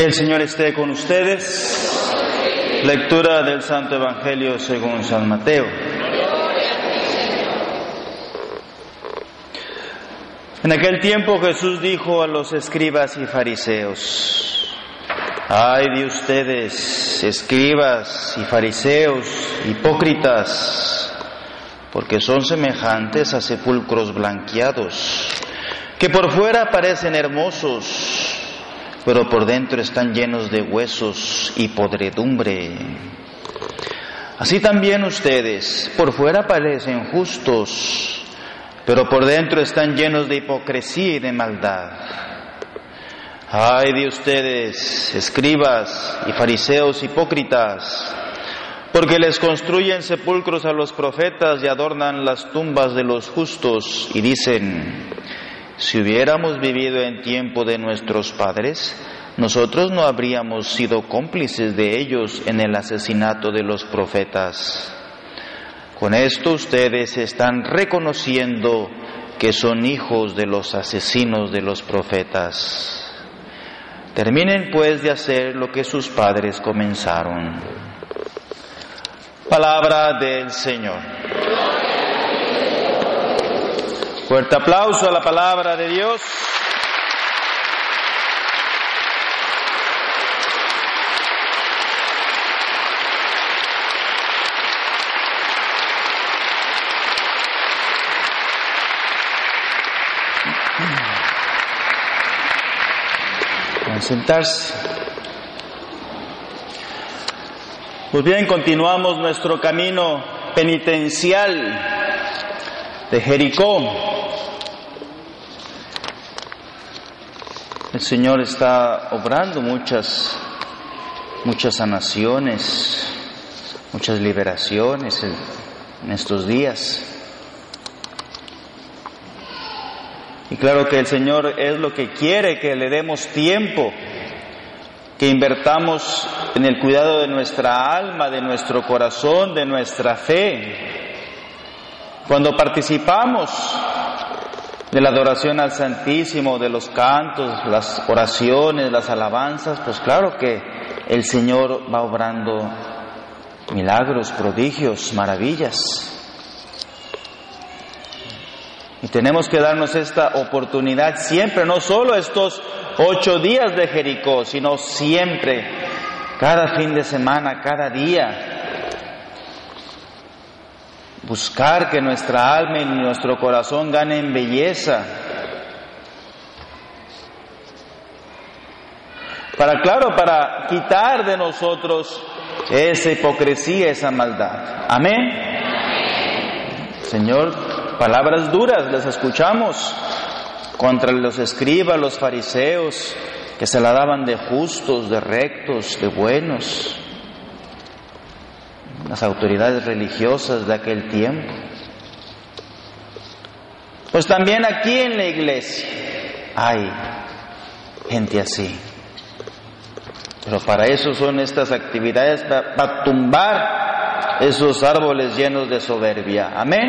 El Señor esté con ustedes. Lectura del Santo Evangelio según San Mateo. En aquel tiempo Jesús dijo a los escribas y fariseos, ay de ustedes, escribas y fariseos, hipócritas, porque son semejantes a sepulcros blanqueados, que por fuera parecen hermosos, pero por dentro están llenos de huesos y podredumbre. Así también ustedes, por fuera parecen justos, pero por dentro están llenos de hipocresía y de maldad. Ay de ustedes, escribas y fariseos hipócritas, porque les construyen sepulcros a los profetas y adornan las tumbas de los justos y dicen, si hubiéramos vivido en tiempo de nuestros padres, nosotros no habríamos sido cómplices de ellos en el asesinato de los profetas. Con esto ustedes están reconociendo que son hijos de los asesinos de los profetas. Terminen pues de hacer lo que sus padres comenzaron. Palabra del Señor. Fuerte aplauso a la palabra de Dios. Sentarse. Pues bien, continuamos nuestro camino penitencial de Jericó. El Señor está obrando muchas, muchas sanaciones, muchas liberaciones en estos días. Y claro que el Señor es lo que quiere, que le demos tiempo, que invertamos en el cuidado de nuestra alma, de nuestro corazón, de nuestra fe. Cuando participamos de la adoración al Santísimo, de los cantos, las oraciones, las alabanzas, pues claro que el Señor va obrando milagros, prodigios, maravillas. Y tenemos que darnos esta oportunidad siempre, no solo estos ocho días de Jericó, sino siempre, cada fin de semana, cada día, buscar que nuestra alma y nuestro corazón ganen belleza. Para, claro, para quitar de nosotros esa hipocresía, esa maldad. Amén. Señor, palabras duras las escuchamos contra los escribas, los fariseos, que se la daban de justos, de rectos, de buenos las autoridades religiosas de aquel tiempo. Pues también aquí en la iglesia hay gente así. Pero para eso son estas actividades, para, tumbar esos árboles llenos de soberbia. Amén.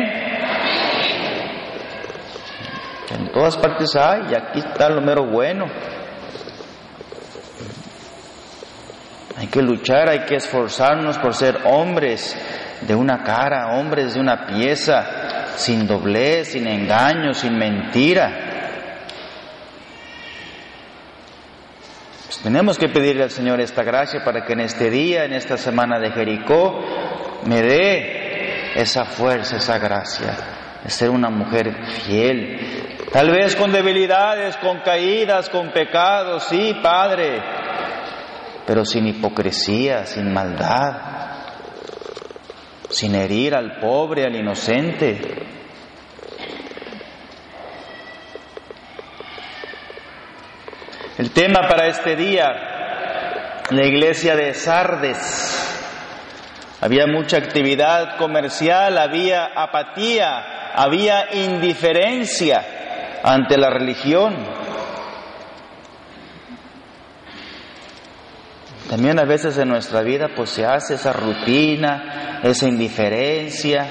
En todas partes hay, y aquí está lo mero bueno. Que luchar, hay que esforzarnos por ser hombres de una cara, hombres de una pieza, sin doblez, sin engaño, sin mentira. Pues tenemos que pedirle al Señor esta gracia para que en este día, en esta semana de Jericó, me dé esa fuerza, esa gracia de ser una mujer fiel. Tal vez con debilidades, con caídas, con pecados, sí, Padre, pero sin hipocresía, sin maldad, sin herir al pobre, al inocente. El tema para este día, la iglesia de Sardes. Había mucha actividad comercial, había apatía, había indiferencia ante la religión. También a veces en nuestra vida pues se hace esa rutina, esa indiferencia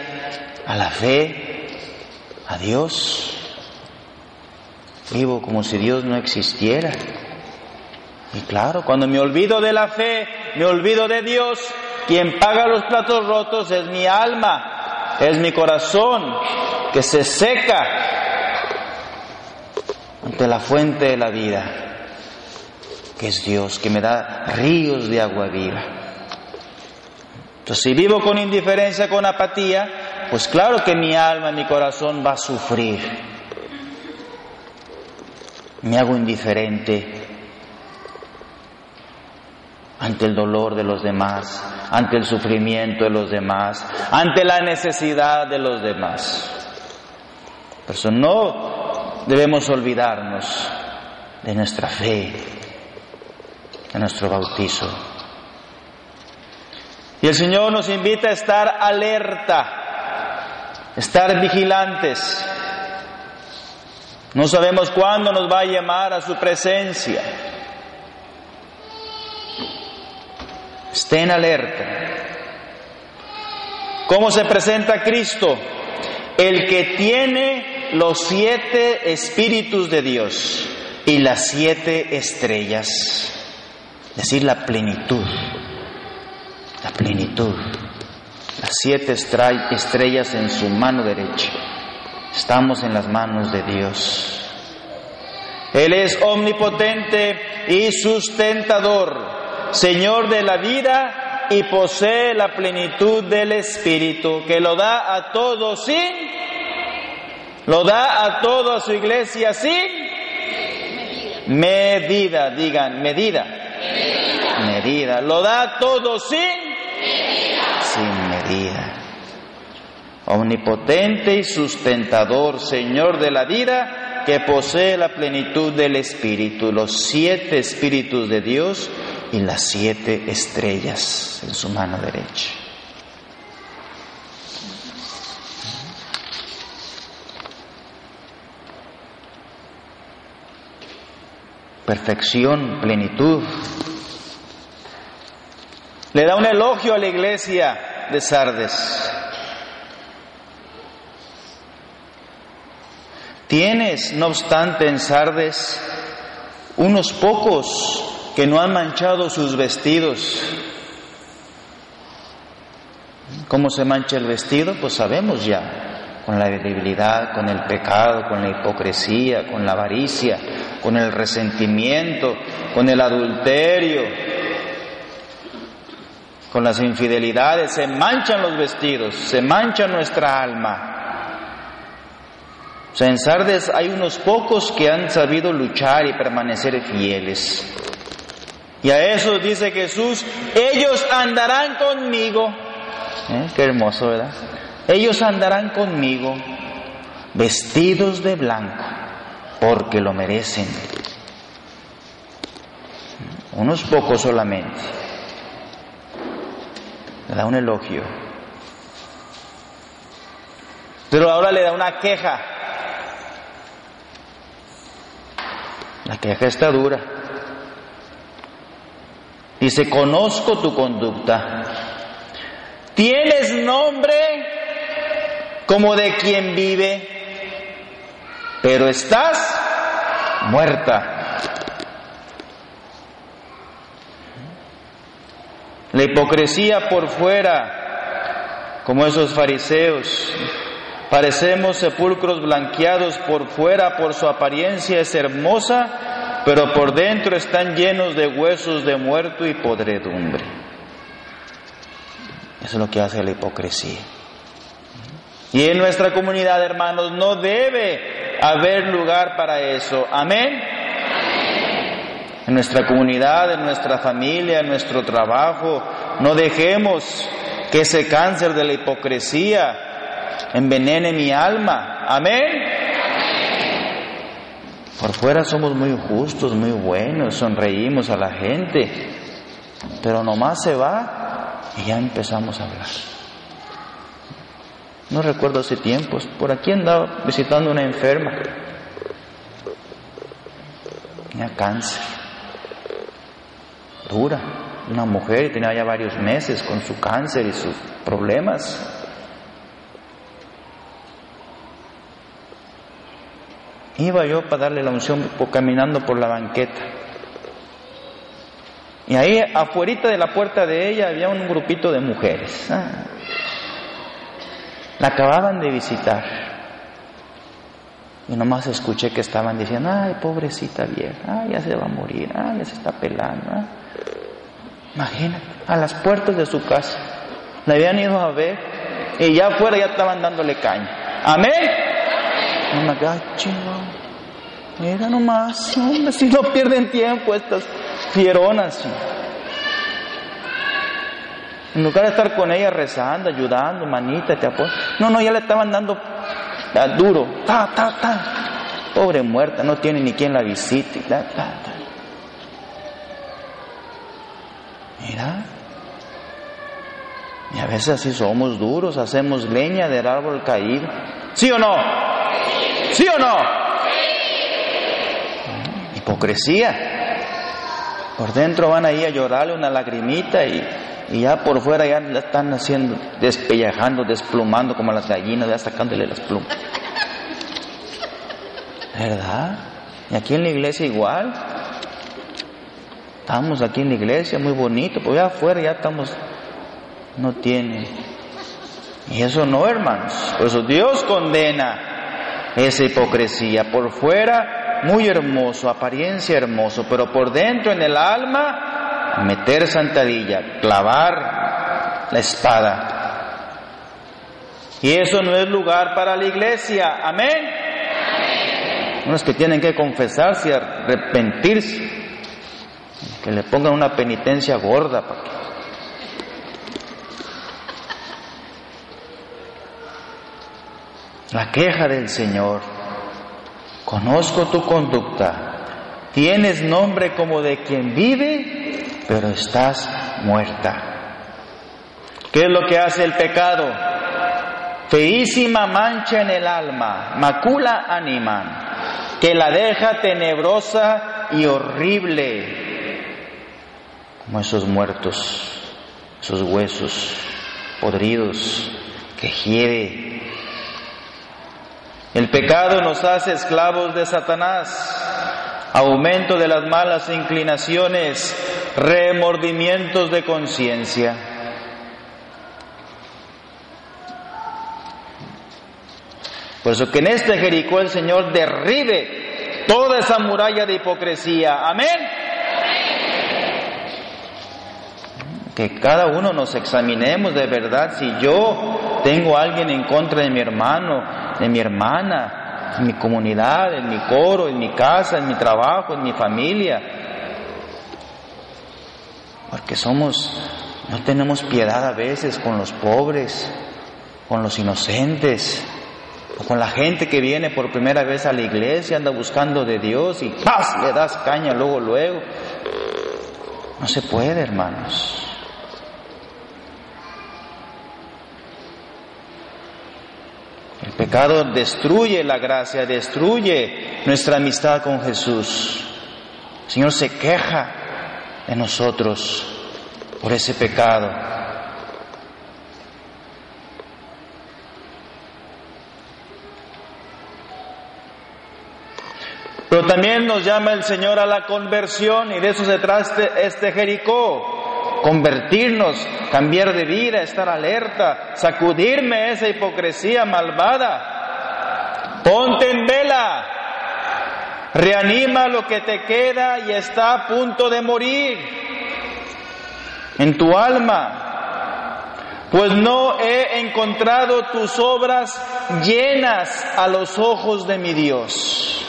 a la fe, a Dios. Vivo como si Dios no existiera. Y claro, cuando me olvido de la fe, me olvido de Dios, quien paga los platos rotos es mi alma, es mi corazón, que se seca ante la fuente de la vida, que es Dios, que me da ríos de agua viva. Entonces, si vivo con indiferencia, con apatía, pues claro que mi alma, mi corazón va a sufrir. Me hago indiferente ante el dolor de los demás, ante el sufrimiento de los demás, ante la necesidad de los demás. Por eso no debemos olvidarnos de nuestra fe, de nuestro bautizo. Y el Señor nos invita a estar alerta, estar vigilantes. No sabemos cuándo nos va a llamar a su presencia. Estén alerta. ¿Cómo se presenta Cristo? El que tiene los siete espíritus de Dios y las siete estrellas, es decir, la plenitud, la plenitud, las siete estrellas en su mano derecha. Estamos en las manos de Dios. Él es omnipotente y sustentador Señor de la vida y posee la plenitud del Espíritu, que lo da a todos sin, lo da a toda su iglesia sin medida, digan, medida, medida, lo da a todos sin, sin medida. Omnipotente y sustentador, Señor de la vida, que posee la plenitud del Espíritu, los siete Espíritus de Dios, y las siete estrellas en su mano derecha. Perfección, plenitud. Le da un elogio a la iglesia de Sardes. Tienes, no obstante, en Sardes unos pocos que no han manchado sus vestidos. ¿Cómo se mancha el vestido? Pues sabemos ya, con la debilidad, con el pecado, con la hipocresía, con la avaricia, con el resentimiento, con el adulterio, con las infidelidades, se manchan los vestidos, se mancha nuestra alma. O sea, en Sardes hay unos pocos que han sabido luchar y permanecer fieles. Y a eso dice Jesús, ellos andarán conmigo. ¿Eh? Qué hermoso, ¿verdad? Ellos andarán conmigo vestidos de blanco, porque lo merecen. Unos pocos solamente. Le da un elogio. Pero ahora le da una queja. La queja está dura. Dice, conozco tu conducta. Tienes nombre como de quien vive, pero estás muerta. La hipocresía por fuera, como esos fariseos, parecemos sepulcros blanqueados por fuera, por su apariencia es hermosa, pero por dentro están llenos de huesos de muerto y podredumbre. Eso es lo que hace la hipocresía. Y en nuestra comunidad, hermanos, no debe haber lugar para eso. Amén. En nuestra comunidad, en nuestra familia, en nuestro trabajo, no dejemos que ese cáncer de la hipocresía envenene mi alma. Amén. Por fuera somos muy justos, muy buenos, sonreímos a la gente, pero nomás se va y ya empezamos a hablar. No recuerdo hace tiempos, por aquí andaba visitando una enferma, tenía cáncer, una mujer, tenía ya varios meses con su cáncer y sus problemas. Iba yo para darle la unción caminando por la banqueta. Y ahí afuera de la puerta de ella había un grupito de mujeres. Ah. La acababan de visitar. Y nomás escuché que estaban diciendo, ay, pobrecita vieja, ay, ya se va a morir, ay, ya se está pelando. Ah". Imagínate, a las puertas de su casa. La habían ido a ver y ya afuera ya estaban dándole caña. Amén. No me Mira nomás, hombre, si no pierden tiempo estas fieronas. En lugar de estar con ella rezando, ayudando, manita, te apoyo. No, no, ya le estaban dando duro. Ta, ta, ta. Pobre muerta, no tiene ni quien la visite. Ta, ta, Mira. Y a veces así somos duros, hacemos leña del árbol caído. ¿Sí o no? ¿Sí o no? Hipocresía. Por dentro van ahí a llorarle una lagrimita y, ya por fuera ya la están haciendo, despellejando, desplumando como las gallinas, ya sacándole las plumas. ¿Verdad? Y aquí en la iglesia igual. Estamos aquí en la iglesia, muy bonito, pues ya afuera ya estamos, no tiene. Y eso no, hermanos. Por eso Dios condena esa hipocresía. Por fuera, muy hermoso, apariencia hermoso, pero por dentro en el alma, meter santadilla, clavar la espada. Y eso no es lugar para la iglesia. Amén. Unos que tienen que confesarse y arrepentirse que le pongan una penitencia gorda para que la queja del Señor. Conozco tu conducta. Tienes nombre como de quien vive, pero estás muerta. ¿Qué es lo que hace el pecado? Feísima mancha en el alma, macula animan, que la deja tenebrosa y horrible, como esos muertos, esos huesos podridos que hiere. El pecado nos hace esclavos de Satanás, aumento de las malas inclinaciones, remordimientos de conciencia. Por eso que en este Jericó el Señor derribe toda esa muralla de hipocresía. Amén. que cada uno nos examinemos de verdad si yo tengo a alguien en contra de mi hermano, de mi hermana, en mi comunidad, en mi coro, en mi casa, en mi trabajo, en mi familia. Porque somos, no tenemos piedad a veces con los pobres, con los inocentes, o con la gente que viene por primera vez a la iglesia, anda buscando de Dios y ¡paz! le das caña luego, luego. No se puede, hermanos. El pecado destruye la gracia, destruye nuestra amistad con Jesús. El Señor se queja de nosotros por ese pecado. Pero también nos llama el Señor a la conversión y de eso se trata este Jericó convertirnos, cambiar de vida, estar alerta, sacudirme esa hipocresía malvada. Ponte en vela, reanima lo que te queda y está a punto de morir en tu alma. Pues no he encontrado tus obras llenas a los ojos de mi Dios.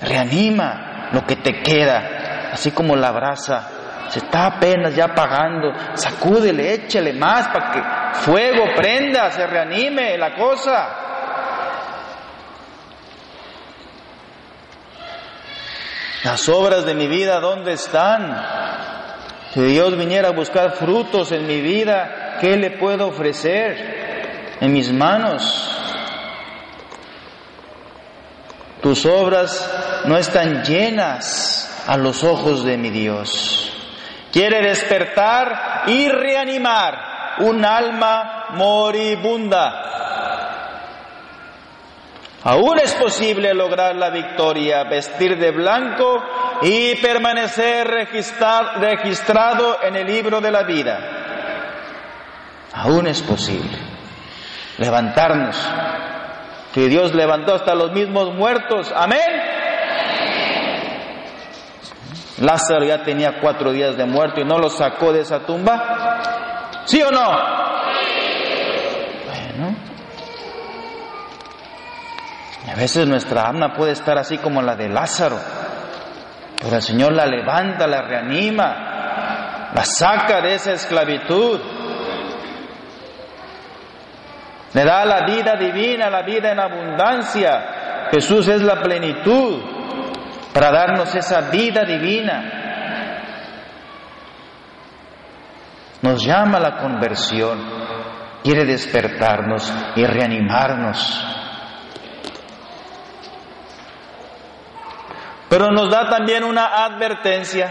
Reanima lo que te queda así como la brasa, se está apenas ya apagando, sacúdele, échale más para que fuego prenda, se reanime la cosa. Las obras de mi vida, ¿dónde están? Si Dios viniera a buscar frutos en mi vida, ¿qué le puedo ofrecer en mis manos? Tus obras no están llenas a los ojos de mi Dios. Quiere despertar y reanimar un alma moribunda. Aún es posible lograr la victoria, vestir de blanco y permanecer registrado en el libro de la vida. Aún es posible levantarnos, que Dios levantó hasta los mismos muertos. Amén. Lázaro ya tenía cuatro días de muerto y no lo sacó de esa tumba. ¿Sí o no? A veces nuestra alma puede estar así como la de Lázaro. Pero el Señor la levanta, la reanima, la saca de esa esclavitud. Le da la vida divina, la vida en abundancia. Jesús es la plenitud para darnos esa vida divina. Nos llama la conversión, quiere despertarnos y reanimarnos. Pero nos da también una advertencia.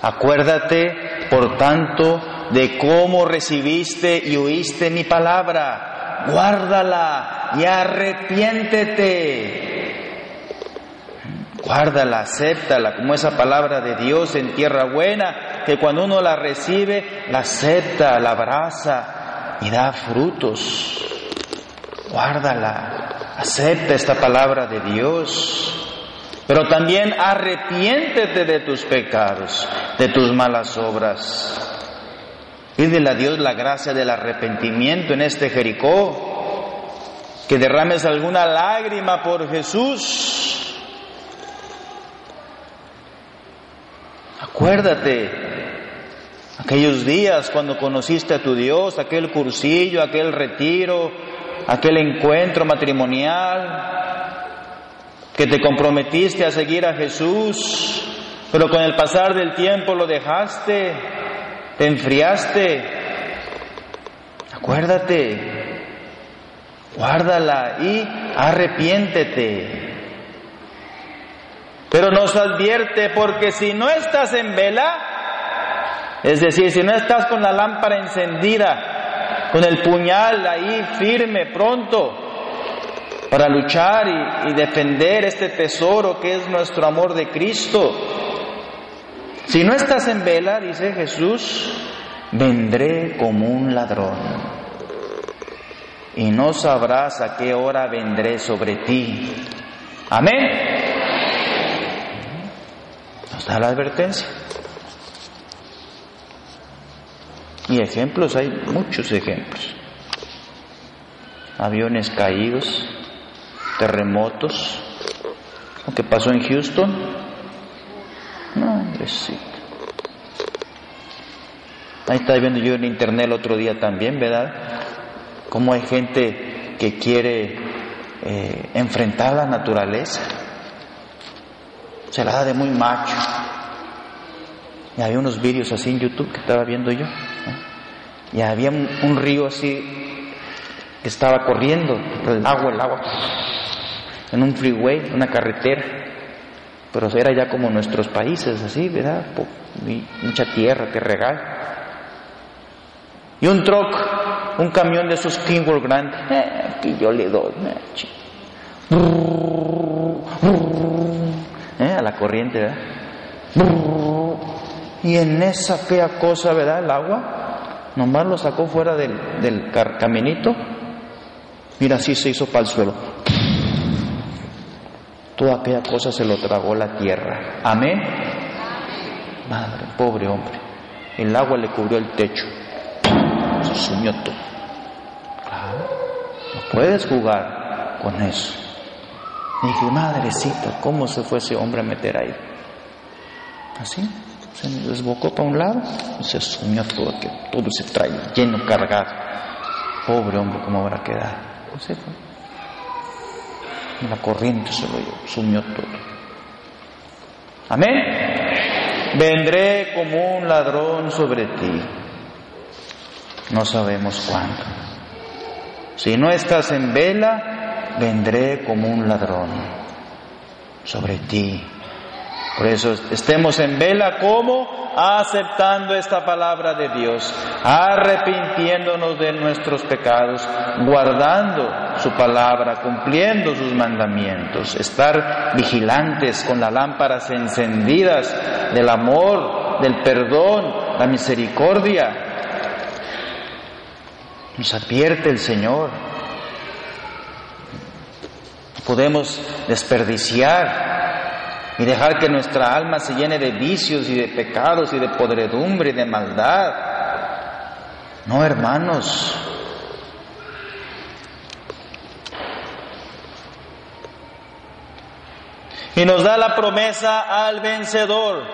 Acuérdate, por tanto, de cómo recibiste y oíste mi palabra. Guárdala y arrepiéntete. Guárdala, acéptala como esa palabra de Dios en tierra buena, que cuando uno la recibe, la acepta, la abraza y da frutos guárdala, acepta esta palabra de Dios, pero también arrepiéntete de tus pecados, de tus malas obras. Pídele a Dios la gracia del arrepentimiento en este Jericó, que derrames alguna lágrima por Jesús. Acuérdate aquellos días cuando conociste a tu Dios, aquel cursillo, aquel retiro, aquel encuentro matrimonial, que te comprometiste a seguir a Jesús, pero con el pasar del tiempo lo dejaste, te enfriaste. Acuérdate, guárdala y arrepiéntete. Pero nos advierte porque si no estás en vela, es decir, si no estás con la lámpara encendida, con el puñal ahí firme, pronto, para luchar y, defender este tesoro que es nuestro amor de Cristo. Si no estás en vela, dice Jesús, vendré como un ladrón y no sabrás a qué hora vendré sobre ti. Amén. Nos da la advertencia. Y ejemplos, hay muchos ejemplos. Aviones caídos, terremotos, lo que pasó en Houston. No, sí. Ahí estaba viendo yo en internet el otro día también, ¿verdad? Cómo hay gente que quiere eh, enfrentar la naturaleza. Se la da de muy macho. Y había unos vídeos así en YouTube que estaba viendo yo. Y había un, río así que estaba corriendo, el agua, el agua, en un freeway, una carretera. Pero era ya como nuestros países, así, ¿verdad? mucha tierra que regar. Y un truck, un camión de esos Kingworth grandes, eh, aquí yo le doy, eh, a la corriente, ¿verdad? Y en esa fea cosa, ¿verdad? El agua, nomás lo sacó fuera del, caminito. Mira, así se hizo para el suelo. Toda aquella cosa se lo tragó la tierra. Amén. Madre, pobre hombre. El agua le cubrió el techo. Se sumió todo. Claro, no puedes jugar con eso. Y dije, madrecita, ¿cómo se fue ese hombre a meter ahí? Así se desbocó para un lado y se sumió todo, que todo se trae lleno, cargado. Pobre hombre, ¿cómo habrá quedado? Pues la corriente se lo sumió todo. Amén. Vendré como un ladrón sobre ti. No sabemos cuándo. Si no estás en vela, vendré como un ladrón sobre ti. Por eso estemos en vela como aceptando esta palabra de Dios, arrepintiéndonos de nuestros pecados, guardando su palabra, cumpliendo sus mandamientos, estar vigilantes con las lámparas encendidas del amor, del perdón, la misericordia. Nos advierte el Señor. Podemos desperdiciar y dejar que nuestra alma se llene de vicios y de pecados y de podredumbre y de maldad. No, hermanos, y nos da la promesa al vencedor.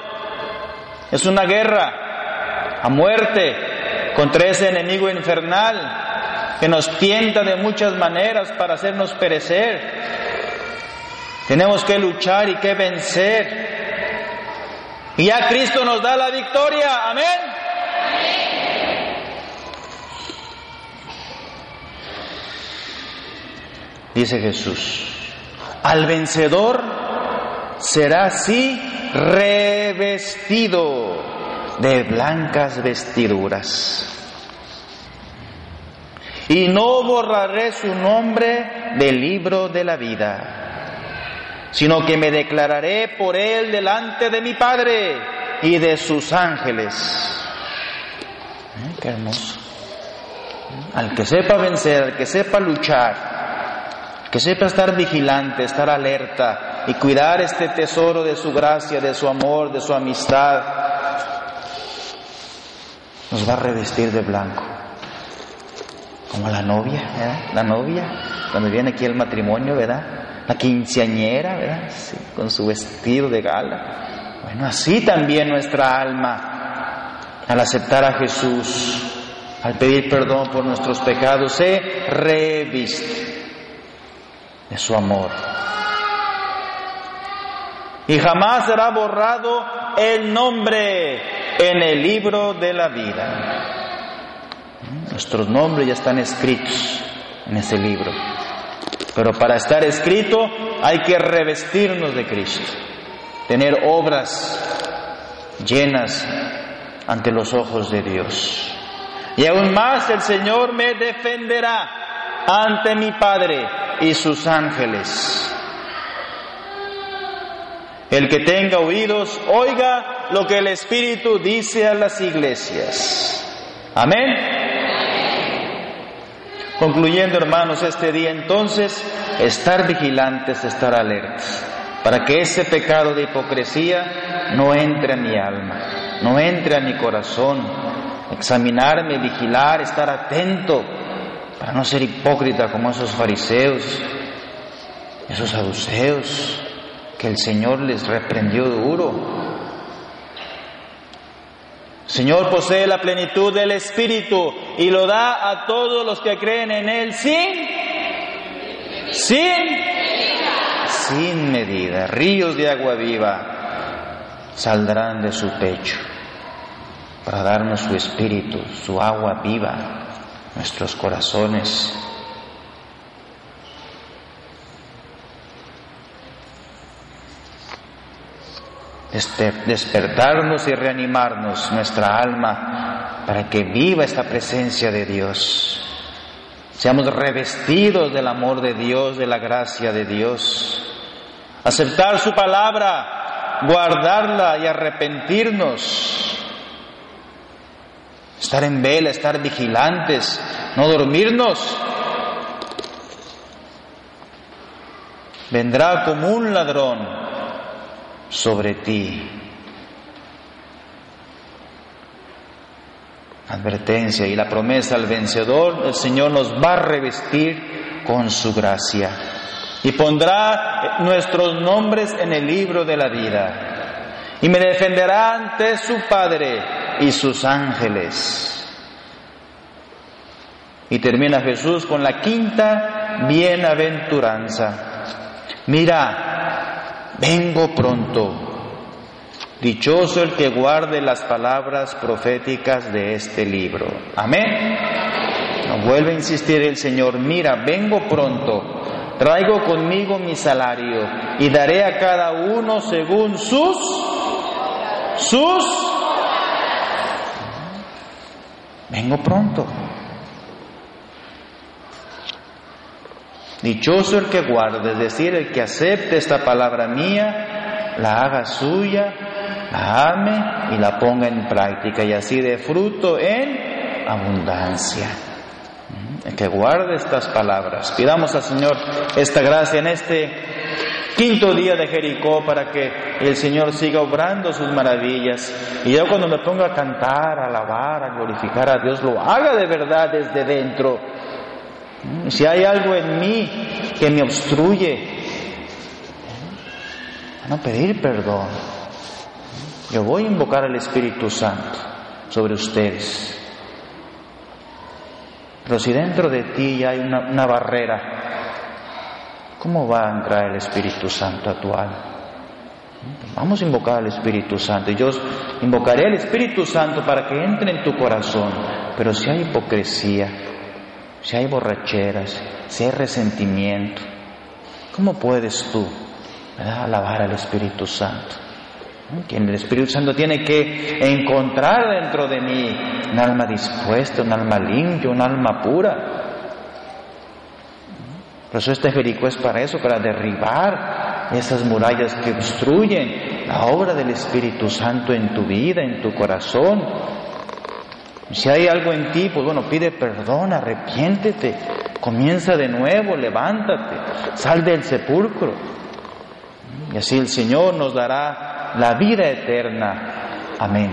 Es una guerra a muerte contra ese enemigo infernal que nos tienta de muchas maneras para hacernos perecer. Tenemos que luchar y que vencer. Y ya Cristo nos da la victoria. Amén. Dice Jesús, al vencedor será así revestido de blancas vestiduras. Y no borraré su nombre del libro de la vida, sino que me declararé por él delante de mi Padre y de sus ángeles. ¿Eh? Hermoso. Al que sepa vencer, al que sepa luchar, que sepa estar vigilante, estar alerta, y cuidar este tesoro de su gracia, de su amor, de su amistad, nos va a revestir de blanco. Como la novia, ¿verdad? La novia, cuando viene aquí el matrimonio, ¿verdad? La quinceañera, ¿verdad? con su vestido de gala. Bueno, así también nuestra alma, al aceptar a Jesús, al pedir perdón por nuestros pecados, se reviste de su amor, y jamás será borrado el nombre en el libro de la vida. Nuestros nombres ya están escritos en ese libro. Pero para estar escrito hay que revestirnos de Cristo, tener obras llenas ante los ojos de Dios. Y aún más el Señor me defenderá ante mi Padre y sus ángeles. El que tenga oídos, oiga lo que el Espíritu dice a las iglesias. Amén. Concluyendo, hermanos, este día entonces, estar vigilantes, estar alertas, para que ese pecado de hipocresía no entre a mi alma, no entre a mi corazón, examinarme, vigilar, estar atento, para no ser hipócrita como esos fariseos, esos saduceos, que el Señor les reprendió duro. Señor posee la plenitud del Espíritu y lo da a todos los que creen en Él sin, sin, sin medida. Ríos de agua viva saldrán de su pecho para darnos su Espíritu, su agua viva, nuestros corazones despertarnos y reanimarnos nuestra alma para que viva esta presencia de Dios. Seamos revestidos del amor de Dios, de la gracia de Dios. Aceptar su palabra, guardarla y arrepentirnos. Estar en vela, estar vigilantes, no dormirnos. Vendrá como un ladrón sobre ti. Advertencia y la promesa al vencedor, el Señor nos va a revestir con su gracia y pondrá nuestros nombres en el libro de la vida y me defenderá ante su Padre y sus ángeles. Y termina Jesús con la quinta bienaventuranza. Mira, vengo pronto. Dichoso el que guarde las palabras proféticas de este libro. Amén. Vuelve a insistir el Señor, mira, vengo pronto, traigo conmigo mi salario y daré a cada uno según sus, sus. Vengo pronto. Dichoso el que guarde, es decir, el que acepte esta palabra mía, la haga suya, la ame y la ponga en práctica y así dé fruto en abundancia. El que guarde estas palabras. Pidamos al Señor esta gracia en este quinto día de Jericó para que el Señor siga obrando sus maravillas. Y yo cuando me ponga a cantar, a alabar, a glorificar a Dios, lo haga de verdad desde dentro si hay algo en mí que me obstruye, a no pedir perdón. Yo voy a invocar al Espíritu Santo sobre ustedes. Pero si dentro de ti hay una, una barrera, ¿cómo va a entrar el Espíritu Santo a tu alma? Vamos a invocar al Espíritu Santo. Y yo invocaré al Espíritu Santo para que entre en tu corazón. Pero si hay hipocresía, si hay borracheras, si hay resentimiento, ¿cómo puedes tú alabar al Espíritu Santo? Quien el Espíritu Santo tiene que encontrar dentro de mí un alma dispuesta, un alma limpia, un alma pura. Por eso este Jericó es para eso, para derribar esas murallas que obstruyen la obra del Espíritu Santo en tu vida, en tu corazón, si hay algo en ti, pues bueno, pide perdón, arrepiéntete, comienza de nuevo, levántate, sal del sepulcro. Y así el Señor nos dará la vida eterna. Amén.